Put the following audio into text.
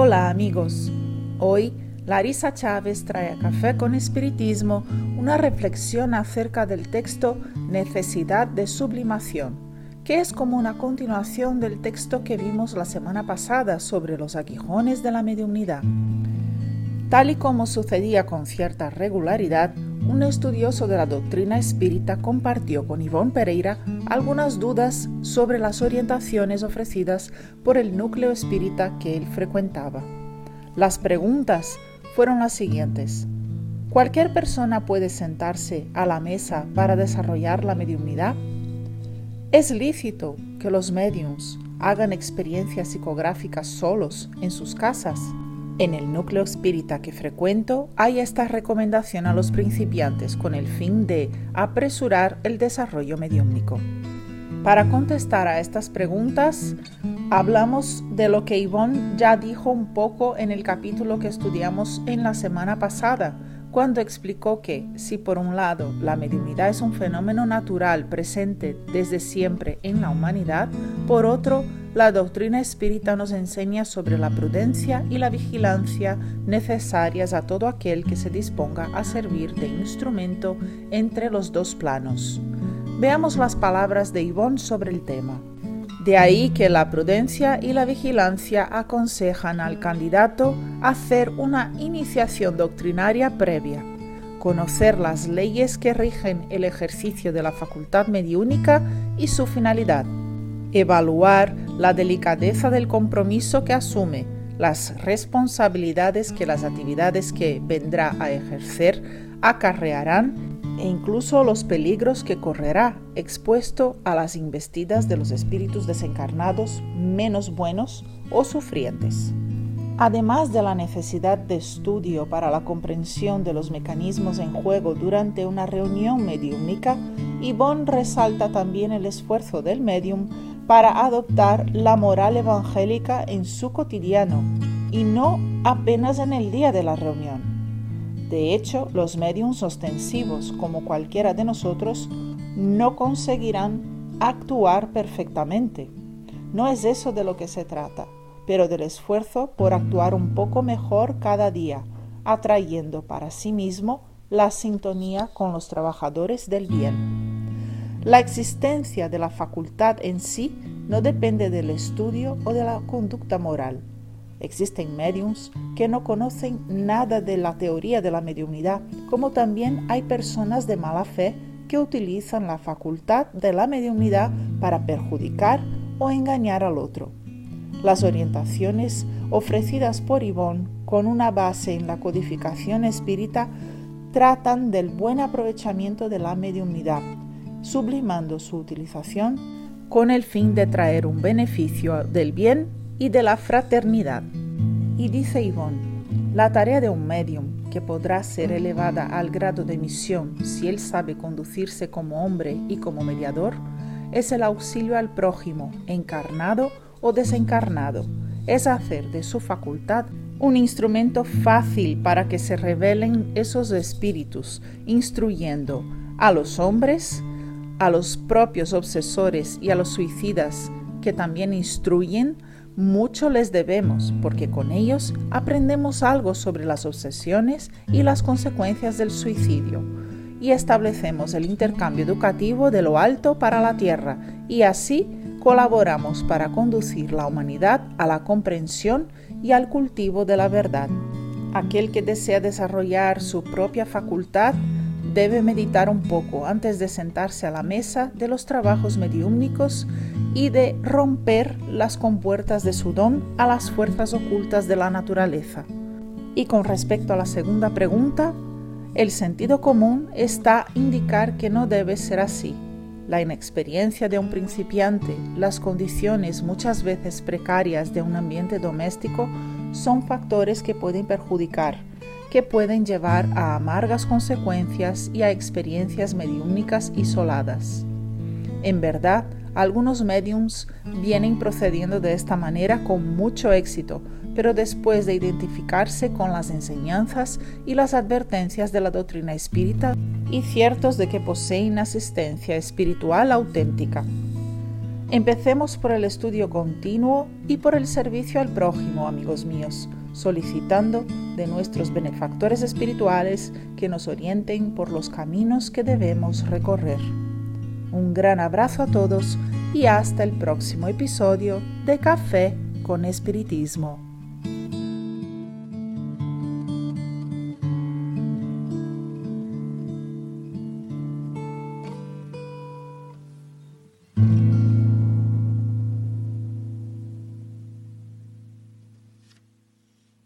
Hola amigos, hoy Larisa Chávez trae a Café con Espiritismo una reflexión acerca del texto Necesidad de Sublimación, que es como una continuación del texto que vimos la semana pasada sobre los aguijones de la mediunidad. Tal y como sucedía con cierta regularidad, un estudioso de la doctrina espírita compartió con Ivonne Pereira algunas dudas sobre las orientaciones ofrecidas por el núcleo espírita que él frecuentaba. Las preguntas fueron las siguientes. ¿Cualquier persona puede sentarse a la mesa para desarrollar la mediunidad? ¿Es lícito que los mediums hagan experiencias psicográficas solos en sus casas? En el núcleo espírita que frecuento hay esta recomendación a los principiantes con el fin de apresurar el desarrollo mediúmnico. Para contestar a estas preguntas, hablamos de lo que Yvonne ya dijo un poco en el capítulo que estudiamos en la semana pasada, cuando explicó que si por un lado la mediunidad es un fenómeno natural presente desde siempre en la humanidad, por otro la doctrina espírita nos enseña sobre la prudencia y la vigilancia necesarias a todo aquel que se disponga a servir de instrumento entre los dos planos. Veamos las palabras de Yvonne sobre el tema. De ahí que la prudencia y la vigilancia aconsejan al candidato hacer una iniciación doctrinaria previa, conocer las leyes que rigen el ejercicio de la facultad mediúnica y su finalidad, evaluar la delicadeza del compromiso que asume, las responsabilidades que las actividades que vendrá a ejercer acarrearán e incluso los peligros que correrá expuesto a las investidas de los espíritus desencarnados menos buenos o sufrientes. Además de la necesidad de estudio para la comprensión de los mecanismos en juego durante una reunión mediúnica, Yvonne resalta también el esfuerzo del medium para adoptar la moral evangélica en su cotidiano y no apenas en el día de la reunión. De hecho, los mediums ostensivos, como cualquiera de nosotros, no conseguirán actuar perfectamente. No es eso de lo que se trata, pero del esfuerzo por actuar un poco mejor cada día, atrayendo para sí mismo la sintonía con los trabajadores del bien. La existencia de la facultad en sí no depende del estudio o de la conducta moral. Existen mediums que no conocen nada de la teoría de la mediunidad, como también hay personas de mala fe que utilizan la facultad de la mediunidad para perjudicar o engañar al otro. Las orientaciones ofrecidas por Yvonne con una base en la codificación espírita tratan del buen aprovechamiento de la mediunidad sublimando su utilización con el fin de traer un beneficio del bien y de la fraternidad. Y dice Yvonne, la tarea de un medium, que podrá ser elevada al grado de misión si él sabe conducirse como hombre y como mediador, es el auxilio al prójimo, encarnado o desencarnado, es hacer de su facultad un instrumento fácil para que se revelen esos espíritus, instruyendo a los hombres, a los propios obsesores y a los suicidas que también instruyen, mucho les debemos, porque con ellos aprendemos algo sobre las obsesiones y las consecuencias del suicidio, y establecemos el intercambio educativo de lo alto para la tierra, y así colaboramos para conducir la humanidad a la comprensión y al cultivo de la verdad. Aquel que desea desarrollar su propia facultad debe meditar un poco antes de sentarse a la mesa de los trabajos mediúmnicos y de romper las compuertas de su don a las fuerzas ocultas de la naturaleza. Y con respecto a la segunda pregunta, el sentido común está indicar que no debe ser así. La inexperiencia de un principiante, las condiciones muchas veces precarias de un ambiente doméstico son factores que pueden perjudicar que pueden llevar a amargas consecuencias y a experiencias mediúnicas isoladas. En verdad, algunos mediums vienen procediendo de esta manera con mucho éxito, pero después de identificarse con las enseñanzas y las advertencias de la doctrina espírita y ciertos de que poseen asistencia espiritual auténtica. Empecemos por el estudio continuo y por el servicio al prójimo, amigos míos solicitando de nuestros benefactores espirituales que nos orienten por los caminos que debemos recorrer. Un gran abrazo a todos y hasta el próximo episodio de Café con Espiritismo.